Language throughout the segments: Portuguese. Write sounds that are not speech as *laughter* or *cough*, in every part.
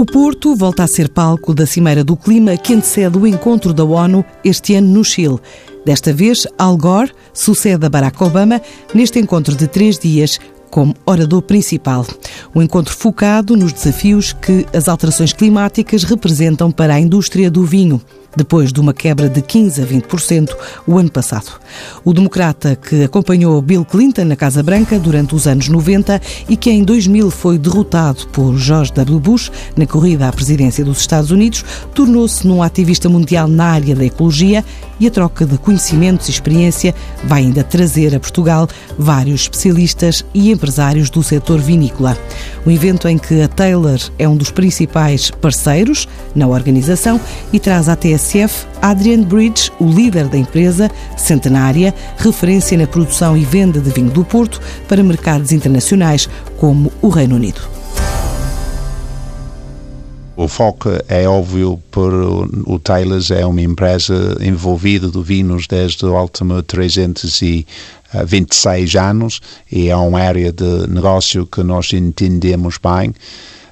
O Porto volta a ser palco da Cimeira do Clima que antecede o encontro da ONU este ano no Chile. Desta vez, Al Gore sucede a Barack Obama neste encontro de três dias como orador principal. Um encontro focado nos desafios que as alterações climáticas representam para a indústria do vinho depois de uma quebra de 15% a 20% o ano passado. O democrata que acompanhou Bill Clinton na Casa Branca durante os anos 90 e que em 2000 foi derrotado por George W. Bush na corrida à presidência dos Estados Unidos, tornou-se num ativista mundial na área da ecologia e a troca de conhecimentos e experiência vai ainda trazer a Portugal vários especialistas e empresários do setor vinícola. Um evento em que a Taylor é um dos principais parceiros na organização e traz à TSF Adrian Bridge, o líder da empresa centenária, referência na produção e venda de vinho do Porto para mercados internacionais como o Reino Unido. O foco é óbvio por o Taylor's é uma empresa envolvida de vinhos desde o último 326 anos e é uma área de negócio que nós entendemos bem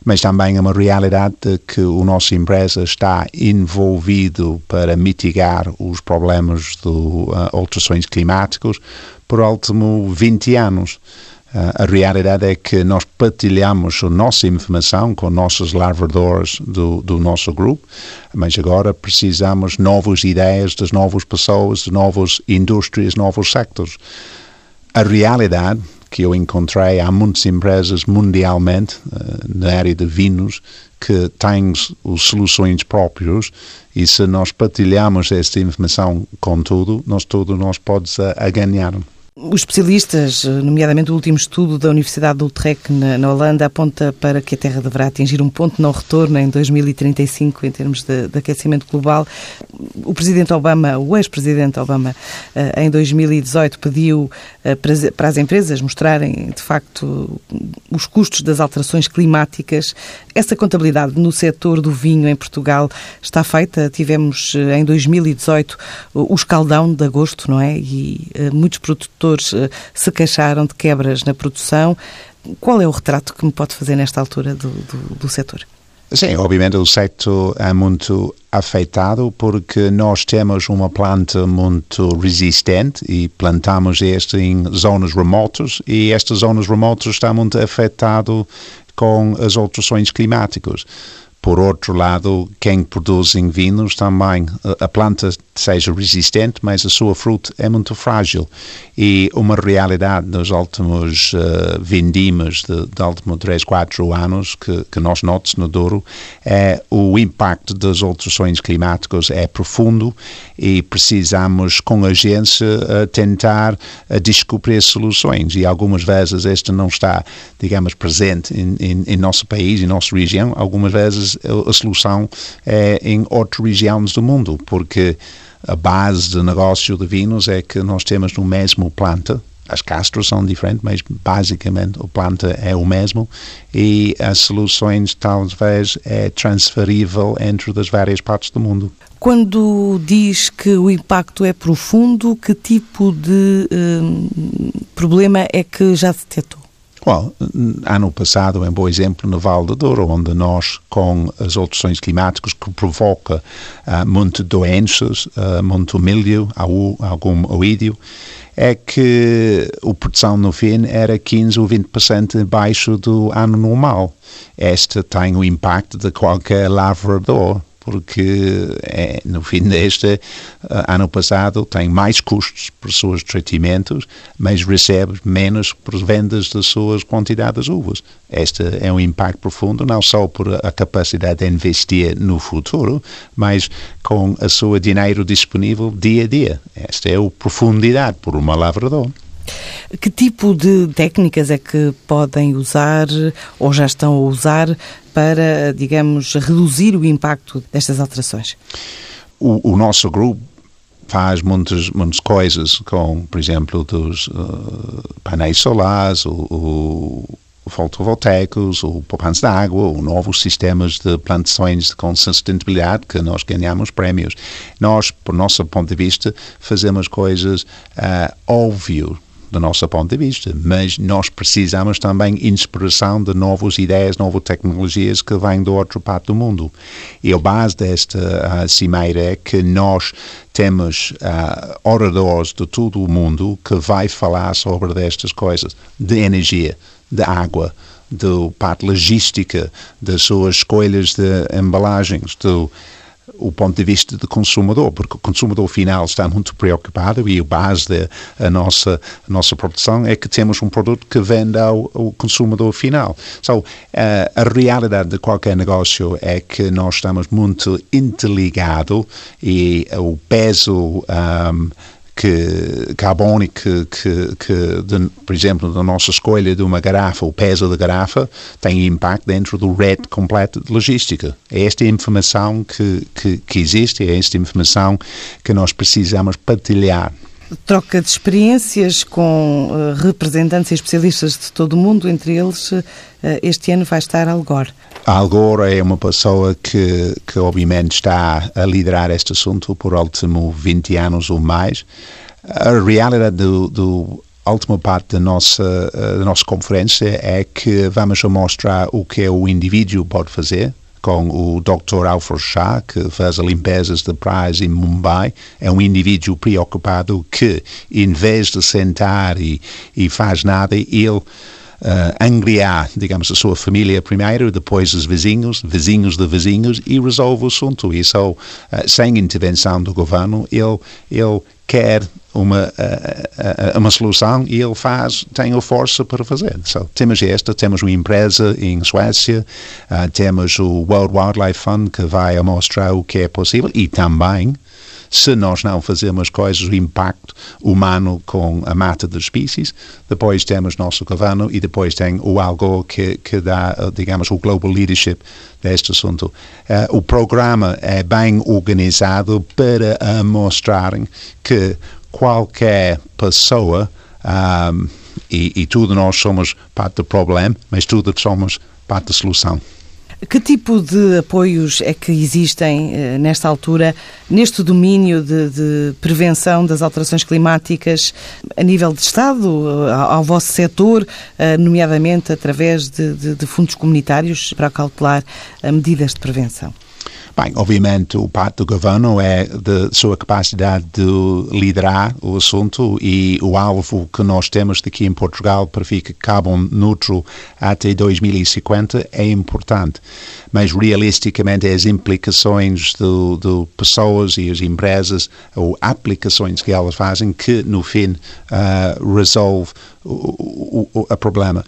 mas também é uma realidade que o nossa empresa está envolvido para mitigar os problemas de uh, alterações climáticas por último 20 anos. A realidade é que nós partilhamos a nossa informação com nossos lavradores do, do nosso grupo, mas agora precisamos novas ideias das novas pessoas, de novas indústrias, novos sectores. A realidade que eu encontrei, há muitas empresas mundialmente uh, na área de vinhos que têm as soluções próprias e se nós partilhamos esta informação com tudo, nós tudo nós podemos a, a ganhar. Os especialistas, nomeadamente o último estudo da Universidade do Utrecht na, na, Holanda, aponta para que a Terra deverá atingir um ponto de não retorno em 2035 em termos de, de aquecimento global. O presidente Obama, o ex-presidente Obama, eh, em 2018 pediu eh, para as empresas mostrarem, de facto, os custos das alterações climáticas. Essa contabilidade no setor do vinho em Portugal está feita. Tivemos eh, em 2018 o escaldão de agosto, não é? E muitos produtores eh, se queixaram de quebras na produção. Qual é o retrato que me pode fazer nesta altura do, do, do setor? Sim, obviamente o setor é muito afetado porque nós temos uma planta muito resistente e plantamos este em zonas remotas e estas zonas remotas estão muito afetadas com as alterações climáticas. Por outro lado, quem produz vinhos também, a planta seja resistente, mas a sua fruta é muito frágil. E uma realidade nos últimos uh, vindimas de, de últimos 3, 4 anos que, que nós notamos no Douro é o impacto das alterações climáticas é profundo e precisamos, com agência, uh, tentar descobrir soluções. E algumas vezes este não está, digamos, presente em, em, em nosso país, em nossa região. Algumas vezes a solução é em outras regiões do mundo, porque a base do negócio de vinhos é que nós temos no mesmo planta, as castras são diferentes, mas basicamente o planta é o mesmo e as soluções talvez é transferível entre as várias partes do mundo. Quando diz que o impacto é profundo, que tipo de hum, problema é que já detectou? Well, ano passado é um bom exemplo no Val do Douro, onde nós, com as alterações climáticas que provoca uh, muito doenças, uh, muito milho, algum oídio, é que a produção no fim era 15 ou 20% abaixo do ano normal. Este tem o impacto de qualquer lavrador porque é, no fim deste uh, ano passado tem mais custos por seus tratamentos, mas recebe menos por vendas das suas quantidades de uvas. Este é um impacto profundo, não só por a capacidade de investir no futuro, mas com a sua dinheiro disponível dia a dia. Esta é a profundidade por uma lavrador. Que tipo de técnicas é que podem usar ou já estão a usar para, digamos, reduzir o impacto destas alterações? O, o nosso grupo faz muitas, muitas coisas com, por exemplo, dos uh, painéis solares, o, o fotovoltaicos, o poupança de água, ou novos sistemas de plantações com sustentabilidade que nós ganhamos prémios. Nós, por nosso ponto de vista, fazemos coisas uh, óbvias do nosso ponto de vista, mas nós precisamos também inspiração de novas ideias, novas tecnologias que vêm do outro parte do mundo. E a base desta uh, cimeira é que nós temos uh, oradores de todo o mundo que vai falar sobre estas coisas, de energia, de água, da parte logística, das suas escolhas de embalagens, do o ponto de vista do consumidor, porque o consumidor final está muito preocupado e a base da nossa, a nossa produção é que temos um produto que vende ao, ao consumidor final. So, uh, a realidade de qualquer negócio é que nós estamos muito interligados e o peso um, que carbónico que, que, que de, por exemplo, da nossa escolha de uma garrafa, o peso da garrafa, tem impacto dentro do rede completo de logística. É esta informação que, que, que existe, é esta informação que nós precisamos partilhar troca de experiências com uh, representantes e especialistas de todo o mundo, entre eles uh, este ano vai estar Al Gore. Al Gore é uma pessoa que, que obviamente está a liderar este assunto por último 20 anos ou mais. A realidade do, do última parte da nossa, da nossa conferência é que vamos mostrar o que o indivíduo pode fazer, com o Dr. Alfred Shah, que faz limpezas de praias em Mumbai. É um indivíduo preocupado que, em vez de sentar e, e faz nada, ele uh, angriar, digamos, a sua família primeiro, depois os vizinhos, vizinhos de vizinhos, e resolve o assunto. E só, uh, sem intervenção do governo, ele, ele quer uma, uh, uma solução e ele faz, tem a força para fazer. So, temos esta, temos uma empresa em Suécia, uh, temos o World Wildlife Fund que vai mostrar o que é possível e também se nós não fazemos coisas, o impacto humano com a mata das espécies. Depois temos nosso governo e depois tem o algo que, que dá, digamos, o global leadership deste assunto. Uh, o programa é bem organizado para mostrarem que qualquer pessoa um, e, e tudo nós somos parte do problema, mas tudo somos parte da solução. Que tipo de apoios é que existem eh, nesta altura, neste domínio de, de, prevenção das alterações climáticas, a nível de Estado, ao, ao vosso setor, eh, nomeadamente através de, de, de fundos comunitários para calcular eh, medidas de prevenção? Bem, obviamente o parte do governo é de sua capacidade de liderar o assunto e o alvo que nós temos aqui em Portugal para ficar carbono neutro até 2050 é importante. Mas realisticamente as implicações de, pessoas e as empresas ou aplicações que elas fazem que no fim uh, resolve o, o, o problema.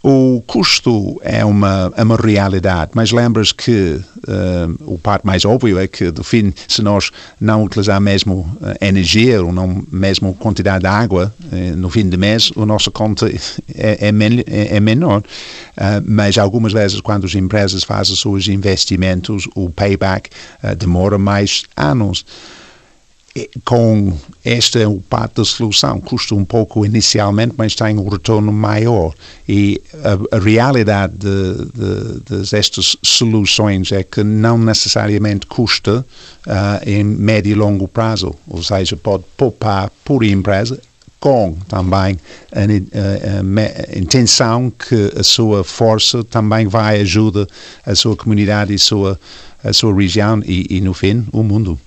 O custo é uma, é uma realidade, mas lembras que uh, o parte mais óbvio é que, do fim, se nós não utilizar mesmo uh, energia ou não mesmo quantidade de água uh, no fim de mês, a nossa conta é, é, men é, é menor. mas algumas vezes, quando as empresas fazem os seus investimentos, o payback demora mais anos com esta é parte da solução. Custa um pouco inicialmente, mas tem um retorno maior. E a, a realidade de, de, de, destas soluções é que não necessariamente custa uh, em médio e longo prazo. Ou seja, pode poupar por empresa com também a, a, a, intenção que a sua força também vai ajudar a sua comunidade e sua, a sua região e, e no fim, o mundo.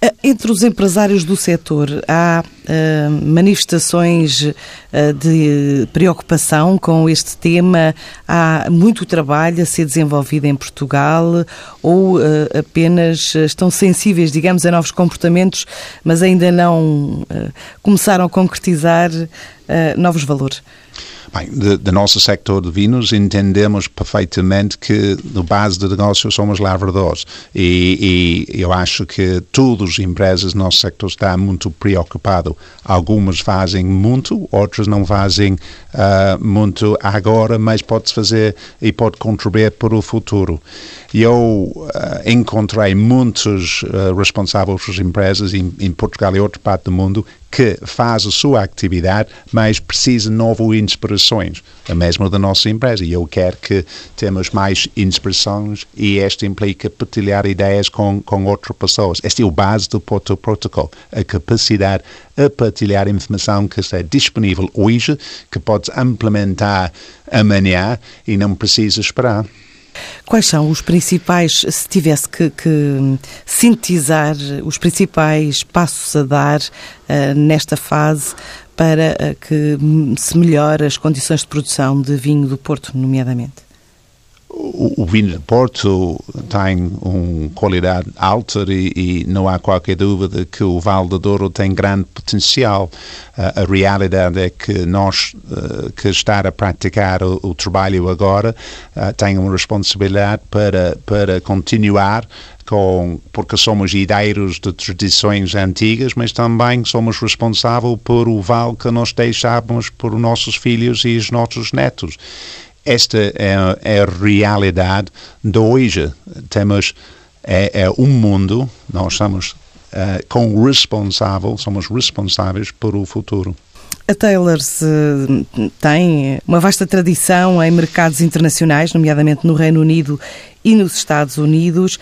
Eh, entre os empresários do setor, há uh, manifestações uh, de preocupação com este tema? Há muito trabalho a ser desenvolvido em Portugal ou uh, apenas estão sensíveis, digamos, a novos comportamentos, mas ainda não começaram a concretizar novos valores? Bem, do nosso sector de vinhos entendemos perfeitamente que no base do negócio somos lavradores e, e, eu acho que todas as empresas do nosso sector estão muito preocupadas. Algumas fazem muito, outras não fazem uh, muito agora, mas pode fazer e pode contribuir para o futuro. Eu uh, encontrei muitos uh, responsáveis das empresas em, em Portugal e outra parte do mundo que faz a sua atividade, mas precisa de novas inspirações. A mesma da nossa empresa. E eu quero que temos mais inspirações e isto implica partilhar ideias com, com outras pessoas. Este é o base do Porto Protocol, a capacidade a partilhar informação que está disponível hoje, que podes implementar amanhã e não precisa esperar. Quais são os principais, se tivesse que, que sintetizar os principais passos a dar uh, nesta fase para uh, que se melhore as condições de produção de vinho do Porto, nomeadamente? O, vinho de Porto tem uma qualidade alta e, e, não há qualquer dúvida que o Val de Douro tem grande potencial. Uh, a realidade é que nós uh, que estar a praticar o, o trabalho agora uh, tem uma responsabilidade para, para continuar com, porque somos herdeiros de tradições antigas, mas também somos responsáveis por o val que nós deixamos por nossos filhos e os nossos netos. Esta é, é a realidade de hoje. Temos é, é um mundo, nós somos uh, com responsável, somos responsáveis por o futuro. A Taylor's tem uma vasta tradição em mercados internacionais, nomeadamente no Reino Unido e nos Estados Unidos.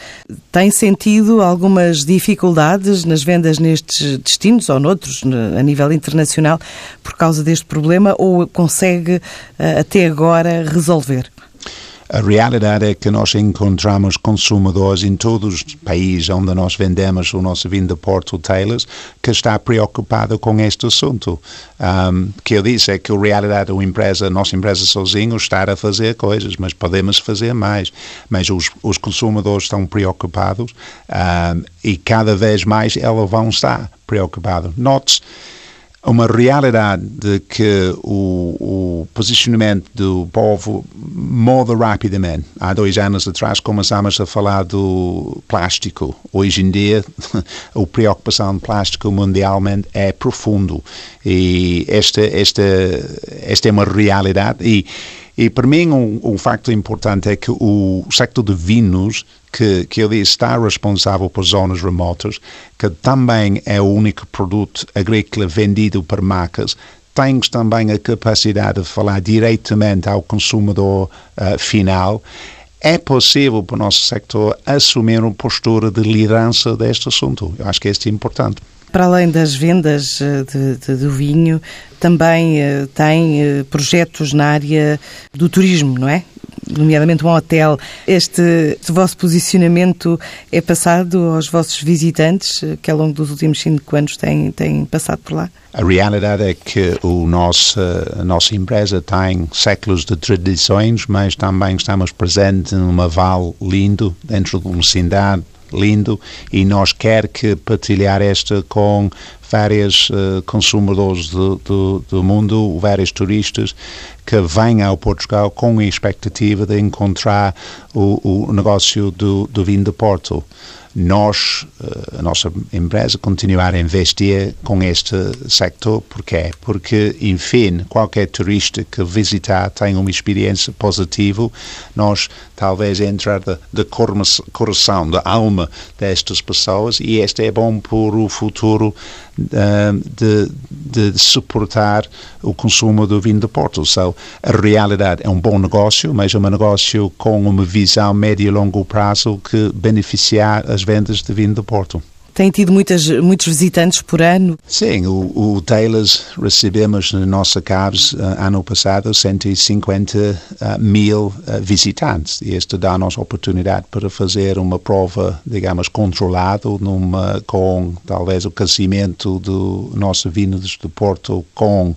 Tem sentido algumas dificuldades nas vendas nestes destinos ou noutros, a nível internacional, por causa deste problema ou consegue eh, até agora resolver? A realidade é que nós encontramos consumidores em todos os países onde nós vendemos o nosso vinho de Porto Taylors que está preocupado com este assunto. Um, que eu disse é que a realidade da empresa, nossa empresa sozinho, está a fazer coisas, mas podemos fazer mais. Mas os, os consumidores estão preocupados um, e cada vez mais eles vão estar preocupados. Note uma realidade de que o, o, posicionamento do povo muda rapidamente. Há dois anos atrás começámos a falar do plástico. Hoje em dia, *laughs* a preocupação do plástico mundialmente é profundo e esta, esta, esta é uma realidade e e para mim um, um facto importante é que o sector de vinhos que, que ele está responsável por zonas remotas, que também é o único produto agrícola vendido por marcas, temos também a capacidade de falar diretamente ao consumidor uh, final. É possível para o nosso sector assumir uma postura de liderança deste assunto. Eu acho que este é importante. Para além das vendas eh, de, de, do vinho, também uh, tem uh, projetos na área do turismo, não é? nomeadamente um hotel. Este vosso posicionamento é passado aos vossos visitantes que ao longo dos últimos cinco anos têm, têm passado por lá? A realidade é que o nosso, a nossa empresa tem séculos de tradições, mas também estamos presentes numa val lindo, dentro de uma cidade lindo, e nós quer que partilhar esta com vários uh, consumidores do, do, do, mundo, vários turistas que vêm ao Portugal com a expectativa de encontrar o, o negócio do, do vinho de Porto nós, eh, a nossa empresa, continuar a investir com este sector. Porquê? Porque, enfim, qualquer turista que visitar tem uma experiência positiva, nós talvez entrar de, de coração, da alma destas pessoas e este é bom por o futuro uh, de, de, suportar o consumo do vinho de Porto. So, a realidade é um bom negócio, mas é um negócio com uma visão médio e longo prazo que beneficiar as vendas de vinho de Porto. Tem tido muitas, muitos visitantes por ano? Sim, o, o Taylors recebemos na nossa CARS uh, ano passado 150 uh, mil uh, visitantes e este dá-nos oportunidade para fazer uma prova, digamos, controlada numa, com talvez o crescimento do nosso vinho de Porto com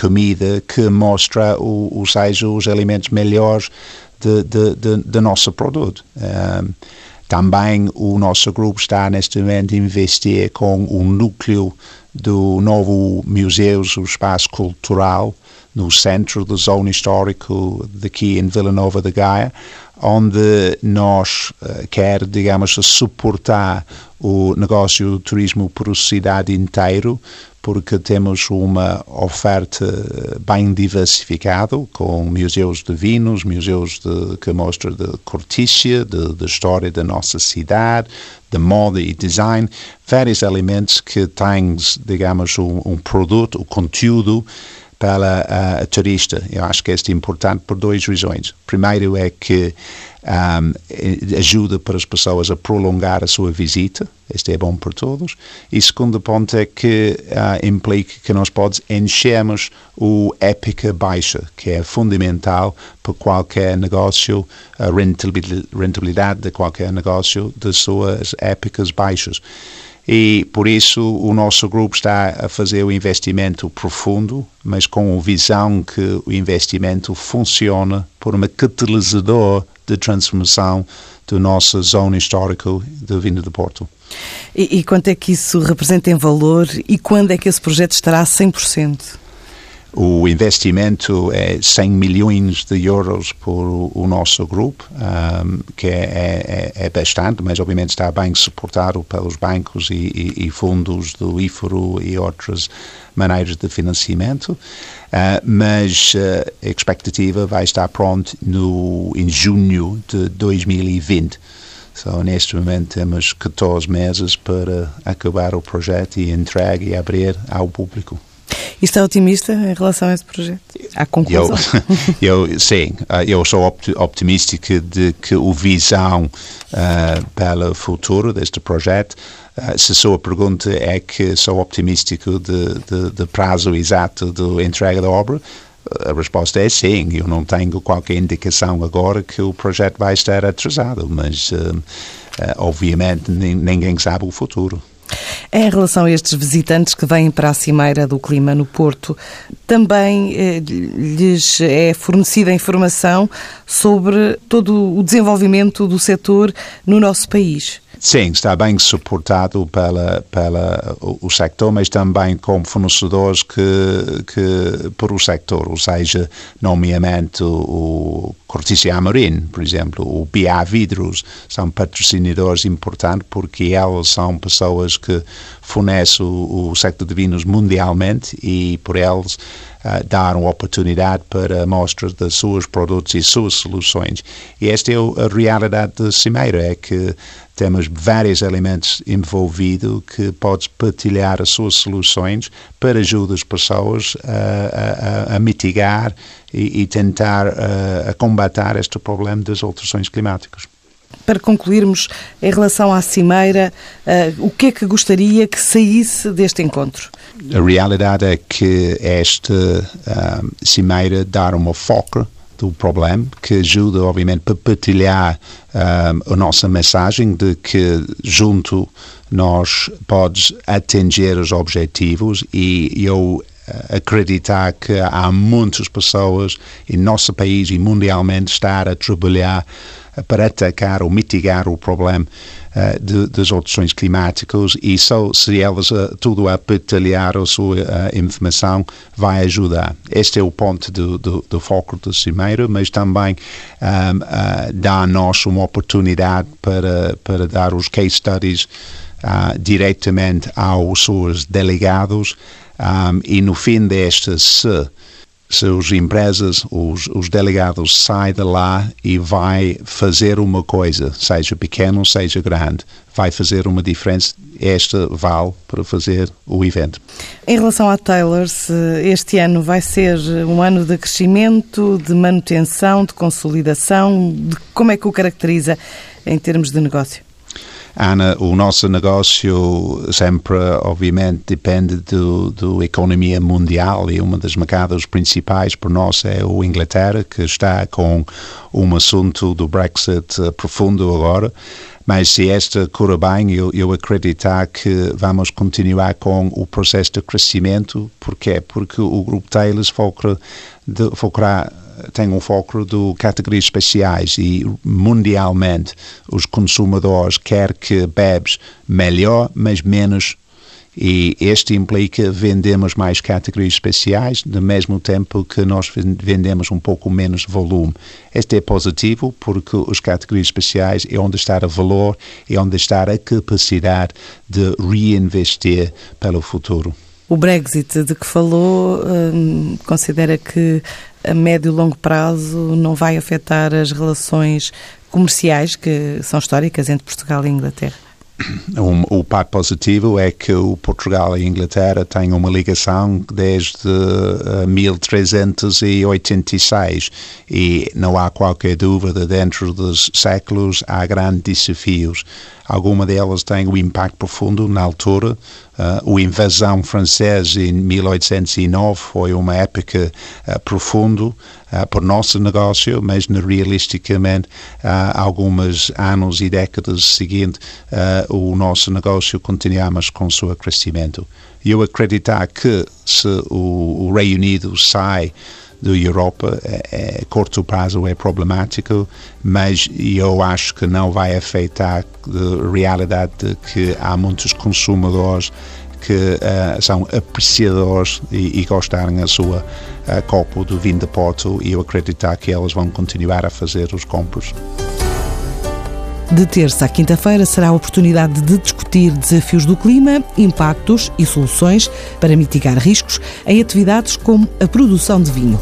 comida que mostra o, os, os alimentos melhores de nosso produto. Um, Também o nosso grupo está neste momento a investir com o núcleo do novo museu, o espaço cultural, no centro da zona histórica daqui em Vila Nova de Gaia, onde nós uh, quer, digamos, suportar o negócio do turismo por a cidade inteiro, porque temos uma oferta bem diversificada, com museus de vinhos, museus de, que mostram de cortícia, da história da nossa cidade, de moda e design, vários elementos que têm, digamos, um, um produto, um conteúdo para a turista. Eu acho que este é importante por duas razões. Primeiro é que um, ajuda para as pessoas a prolongar a sua visita, este é bom para todos. E segundo ponto é que uh, implica que nós podemos enchermos o épica baixa, que é fundamental para qualquer negócio, a rentabilidade de qualquer negócio, das suas épicas baixas. E por isso o nosso grupo está a fazer o investimento profundo, mas com a visão que o investimento funciona por um catalisador de transformação da nossa zona histórica do vinho do Porto. E, e quanto é que isso representa em valor e quando é que esse projeto estará a 100%? O investimento é 100 milhões de euros por o nosso grupo, um, que é, é, é, bastante, mas obviamente está bem suportado pelos bancos e, e, e fundos do IFORO e outras maneiras de financiamento. Uh, mas uh, a expectativa vai estar pronto no, em junho de 2020. So, neste momento temos 14 meses para acabar o projeto e entregar e abrir ao público. E está otimista em relação a esse projeto? À conclusão? Eu, *laughs* eu sim, ah, eu sou optimista de que a visão uh, para o futuro deste projeto Uh, se a sua pergunta é que sou optimístico de, de, de prazo exato da entrega da obra, a resposta é sim. Eu não tenho qualquer indicação agora que o projeto vai estar atrasado, mas uh, uh, obviamente ninguém sabe o futuro. Em relação a estes visitantes que vêm para a Cimeira do Clima no Porto, também eh, lhes é fornecida informação sobre todo o desenvolvimento do setor no nosso país. Sim, está bem suportado pela, pela o, o sector, mas também com fornecedores que, que por o sector, ou seja, nomeadamente o, Corticia Amorim, por exemplo, o BA Vidros, são patrocinadores importantes porque elas são pessoas que fornecem o, o sector de vinhos mundialmente e por eles dar uma oportunidade para mostras dos seus produtos e suas soluções. E esta é a realidade da Cimeira, é que temos vários elementos envolvidos que podes partilhar as suas soluções para ajudar as pessoas a, a, a mitigar e, e tentar a, a combater este problema das alterações climáticas. Para concluirmos, em relação à Cimeira, uh, o que é que gostaria que saísse deste encontro? A realidade é que esta uh, Cimeira dá uma foco do problema, que ajuda, obviamente, para partilhar um, a nossa mensagem de que junto nós podes atingir os objetivos e eu eh, acreditar que há muitas pessoas em nosso país e mundialmente estar a trabalhar para atacar ou mitigar o problema uh, de, das alterações climáticas e só se elas uh, tudo a partilhar a sua uh, informação vai ajudar. Este é o ponto do, do, do foco da Cimeira, mas também um, dá a nós uma oportunidade para, para dar os case studies diretamente aos seus delegados um, e no fim destes, se se as empresas, os, os delegados saem de lá e vai fazer uma coisa, seja pequeno, seja grande, vai fazer uma diferença, esta vale para fazer o evento. Em relação à Taylors, este ano vai ser um ano de crescimento, de manutenção, de consolidação, de como é que o caracteriza em termos de negócio? Ana, o nosso negócio sempre, obviamente, depende do, do economia mundial e uma das mercados principais para nós é o Inglaterra, que está com um assunto do Brexit eh, profundo agora. Mas se esta cura bem, eu, eu acreditar que vamos continuar com o processo de crescimento. Porquê? Porque o Grupo Taylor foca, focará tem um foco de categorias especiais e mundialmente os consumidores querem que bebes melhor, mas menos e este implica vendemos mais categorias especiais, no mesmo tempo que nós vendemos um pouco menos volume. Este é positivo porque as categorias especiais é onde está o valor, é onde está a capacidade de reinvestir pelo futuro. O Brexit de que falou hum, considera que a médio e longo prazo não vai afetar as relações comerciais que são históricas entre Portugal e Inglaterra? Um, o parte positivo é que o Portugal e a Inglaterra têm uma ligação desde uh, eh, 1386 e não há qualquer dúvida dentro dos séculos há grandes desafios. Alguma delas têm um impacto profundo na altura. Uh, a invasão francesa em 1809 foi uma época uh, profunda uh, para o nosso negócio, mas realisticamente, uh, alguns anos e décadas seguintes, uh, o nosso negócio continuamos com o seu crescimento. Eu acreditar que se o, o Reino Unido sai da Europa, é, é, curto prazo é problemático, mas eu acho que não vai afetar a realidade de que há muitos consumidores que uh, são apreciadores e, e gostarem a sua uh, copo do vinho de Porto e eu acreditar que elas vão continuar a fazer os compras. De terça à quinta-feira será a oportunidade de discutir desafios do clima, impactos e soluções para mitigar riscos em atividades como a produção de vinho.